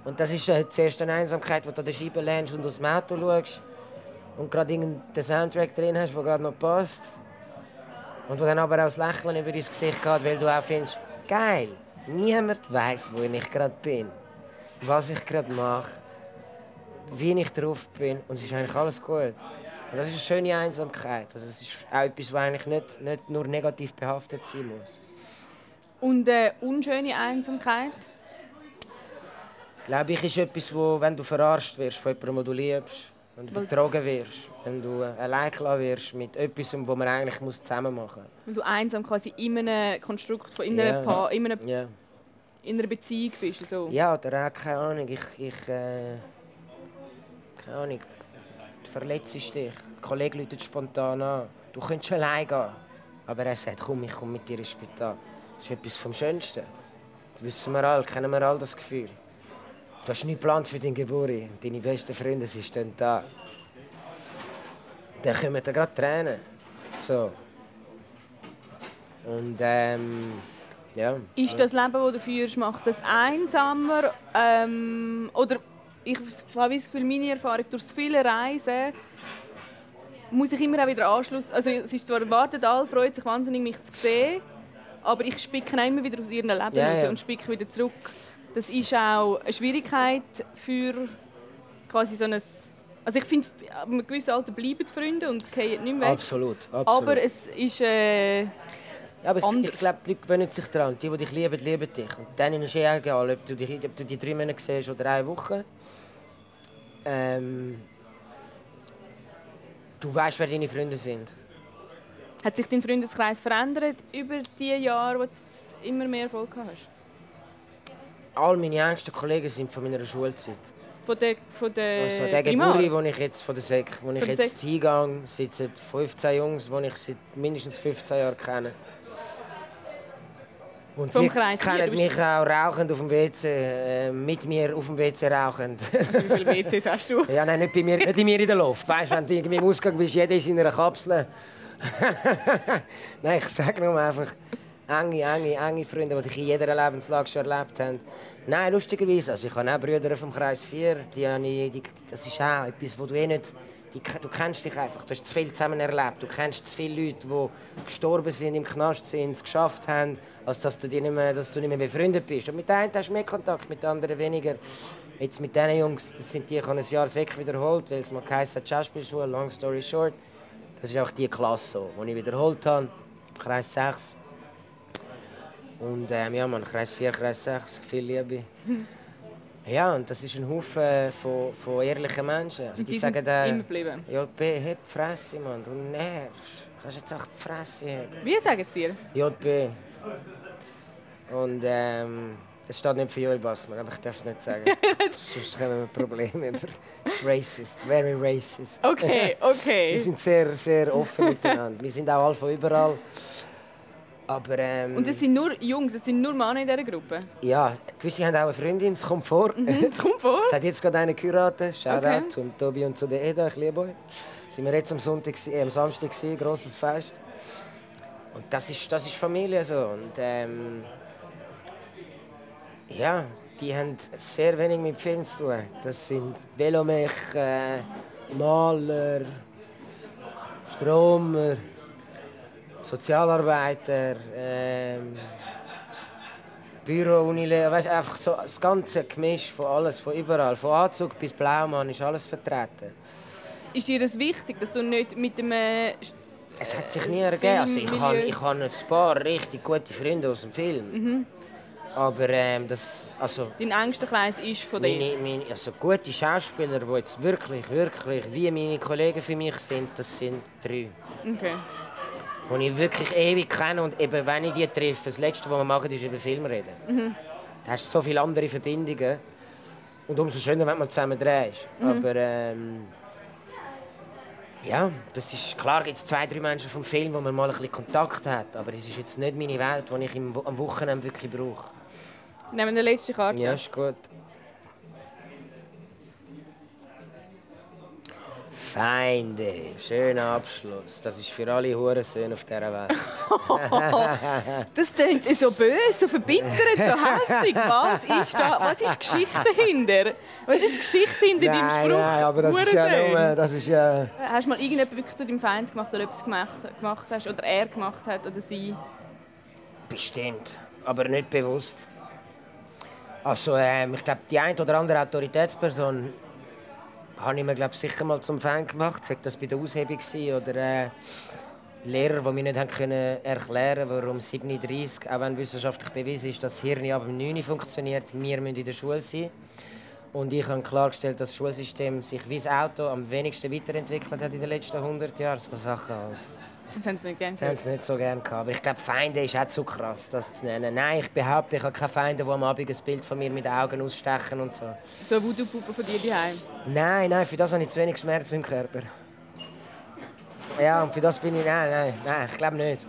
Und das ist äh, zuerst eine Einsamkeit, wo du an der Scheibe lernst und aus dem Auto schaust und gerade irgendeinen Soundtrack drin hast, der gerade noch passt. Und wo dann aber auch das Lächeln über dein Gesicht geht, weil du auch findest, geil, niemand weiß, wo ich gerade bin, was ich gerade mache, wie ich drauf bin und es ist eigentlich alles gut. Und das ist eine schöne Einsamkeit. Also es ist auch etwas, was eigentlich nicht, nicht nur negativ behaftet sein muss. und äh, unschöne Einsamkeit? Glaube ich, ist etwas, wo, wenn du verarscht wirst von jemandem, den du liebst, Wenn du betrogen wirst, wenn du allein gelassen wirst mit etwas, was man eigentlich zusammen machen muss. Weil du einsam quasi in einem Konstrukt von in einer, Ja. in einer, Ja. in einer Beziehung bist. So. Ja, oder auch, keine Ahnung, ich, ich äh, keine Ahnung, du verletzt dich. Ein Kollege läutet spontan an. Du könntest allein gehen. Aber er sagt, komm, ich komme mit dir ins Spital. Das ist etwas vom Schönsten. Das wissen wir alle, kennen wir alle das Gefühl. Du hast nichts geplant für deine Geburt. Deine besten Freunde sie stehen da. Dann kommen da gerade Tränen. So. Und ähm, ja. Ist das Leben, das du führst, macht das einsamer? Ähm, oder ich habe das Gefühl, meine Erfahrung durch viele Reisen muss ich immer auch wieder Anschluss. Also es ist zwar wartet alle, freut sich wahnsinnig mich zu sehen, aber ich spicke immer wieder aus ihrem Leben raus ja. und spicke wieder zurück. Das ist auch eine Schwierigkeit für quasi so ein also ich finde, ab einem gewissen Alter bleiben die Freunde und gehen nicht mehr weg. Absolut, absolut. Aber es ist äh, Ja, aber ich, anders. ich glaube, die Leute gewöhnen sich daran. Die, die dich lieben, lieben dich. Und denen ist eh egal, ob du, die, ob du die drei Monate siehst oder eine Woche. Ähm, du weißt, wer deine Freunde sind. Hat sich dein Freundeskreis verändert über die Jahre, wo du immer mehr Erfolg hast? All meine engsten Kollegen sind von meiner Schulzeit. Von der, von der Also der? Geburi, wo ich jetzt von der Sek, wo ich Von jetzt hingehe, sitzen 15 Jungs, die ich seit mindestens 15 Jahren kenne. Und Vom Kreis kennen mich auch rauchend auf dem WC, äh, mit mir auf dem WC rauchend. Also, wie viele WCs hast du? Ja, nein, nicht bei mir, nicht bei mir in der Luft. Weißt, wenn du irgendwie im Ausgang bist, jeder in seiner Kapsel. nein, ich sage nur einfach, enge, enge, enge Freunde, die dich in jeder Lebenslage schon erlebt haben. Nein, lustigerweise, also ich habe auch Brüder vom Kreis 4, die, habe ich, die, das ist auch etwas, wo du eh nicht, die, du kennst dich einfach, du hast zu viel zusammen erlebt, du kennst zu viele Leute, die gestorben sind, im Knast sind, es geschafft haben, als dass du, nicht mehr, dass du nicht mehr befreundet bist. Und mit den einen hast du mehr Kontakt, mit anderen weniger. Jetzt mit diesen Jungs, das sind die, ich habe ein Jahr Sek wiederholt, weil es mal geheißen hat, Schauspielschule, long story short. Das ist auch die Klasse, so, die ich wiederholt habe, Kreis 6. Und ähm, ja, man, Kreis 4, Kreis 6, viel Liebe. ja, und das ist ein Haufen von, von ehrlichen Menschen. Also, die, die sagen dann, immer geblieben. JB, heb die Fresse, Mann, du nervst. Kannst jetzt auch die Fresse haben. Wie sagen sie dir? JB. Und ähm, das steht nicht für Joel Bassmann, aber ich darf es nicht sagen. Sonst haben wir Probleme. Racist, very racist. Okay, Wir okay. sind sehr, sehr offen miteinander. Wir sind auch alle von überall. Aber ähm, Und es sind nur Jungs, es sind nur Männer in dieser Gruppe. ja, gewisse haben auch eine Freundin, es kommt vor. Das kommt vor. Es hat jetzt gerade eine geheiratet. Shoutout Okay. zum Tobi und zu der Eda, ich liebe euch. Sind wir jetzt am, Sonntag, äh, am Samstag, gewesen, grosses Fest. Und das ist, das ist Familie so. Und ähm, ja, die haben sehr wenig mit Film zu tun. Das sind Velomech, äh, Maler, Stromer, Sozialarbeiter, ähm, Büro, Unile, weißt, einfach so das ganze Gemisch von alles, von überall, von Anzug bis Blaumann ist alles vertreten. Ist dir das wichtig, dass du nicht mit dem... Äh, Es hat sich nie ergeben. Also ich habe ich habe ein paar richtig gute Freunde aus dem Film. Aber ähm, das, also dein engster Kreis ist von meine, meine, also gute Schauspieler, die jetzt wirklich, wirklich wie meine Kollegen für mich sind, das sind drei. Okay. die ich wirklich ewig kenne und eben, wenn ich die treffe, das Letzte, was wir machen, ist über Film reden. Da hast du so viele andere Verbindungen. Und umso schöner, wenn mal zusammen drehst. Aber ähm, ja, das ist klar, gibt es zwei, drei Menschen vom Film, wo man mal ein bisschen Kontakt hat. Aber es ist jetzt nicht meine Welt, die ich am Wochenende wirklich brauche. Nehmen wir die letzte Karte. Ja, ist gut. Feinde, schöner Abschluss. Das ist für alle Hurensöhne auf dieser Welt. Das klingt so böse, so verbittert, so hässlich. Was ist da? Was ist Geschichte dahinter? Was ist Geschichte hinter deinem Spruch? nein, aber das ist ja nur, das ist ja... Hast du mal irgendjemand wirklich zu deinem Feind gemacht oder etwas gemacht, gemacht hast oder er gemacht hat oder sie? Bestimmt, aber nicht bewusst. Also, ähm, ich glaube, die eine oder andere Autoritätsperson habe ich mir glaub, sicher mal zum Fan gemacht. Sei das bei der Aushebung oder äh, Lehrer, die mir nicht haben können erklären warum 37, auch wenn wissenschaftlich bewiesen ist, dass das Hirn ab dem 9 Uhr funktioniert, wir müssen in der Schule sein. Und ich habe klargestellt, dass das Schulsystem sich wie das Auto am wenigsten weiterentwickelt hat in den letzten 100 Jahren. So Sachen halt. Das haben sie nicht gerne Das haben sie nicht so gerne gehabt. Aber ich glaube, Feinde ist auch zu krass, das zu nennen. Nein, ich behaupte, ich habe keine Feinde, die am Abend ein Bild von mir mit den Augen ausstechen und so. So Voodoo-Puppe von dir daheim. Nein, nein, für das habe ich zu wenig Schmerz im Körper. Ja, und für das bin ich... Nein, nein, nein, ich glaube nicht.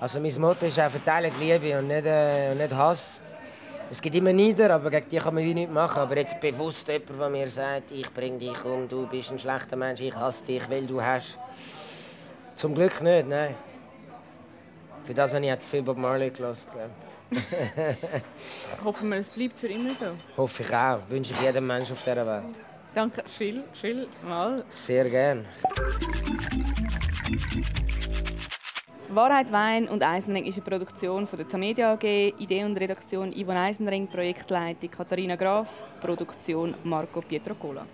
Also mein Motto ist auch verteilen Liebe und nicht, äh, nicht Hass. Es gibt immer Nieder, aber gegen die kann man wie nichts machen. Aber jetzt bewusst jemand, der mir sagt, ich bringe dich um, du bist ein schlechter Mensch, ich hasse dich, weil du hast. Zum Glück nicht, nein. Für das habe ich jetzt viel Bob Marley gelassen, Hoffen wir, es bleibt für immer so. Hoffe ich auch. Wünsche ich jedem Menschen auf dieser Welt. Danke viel, viel mal. Sehr gern. Wahrheit, Wein und Eisenring ist eine Produktion von der Tamedia AG, Idee und Redaktion Yvonne Eisenring, Projektleitung Katharina Graf, Produktion Marco Pietrocola.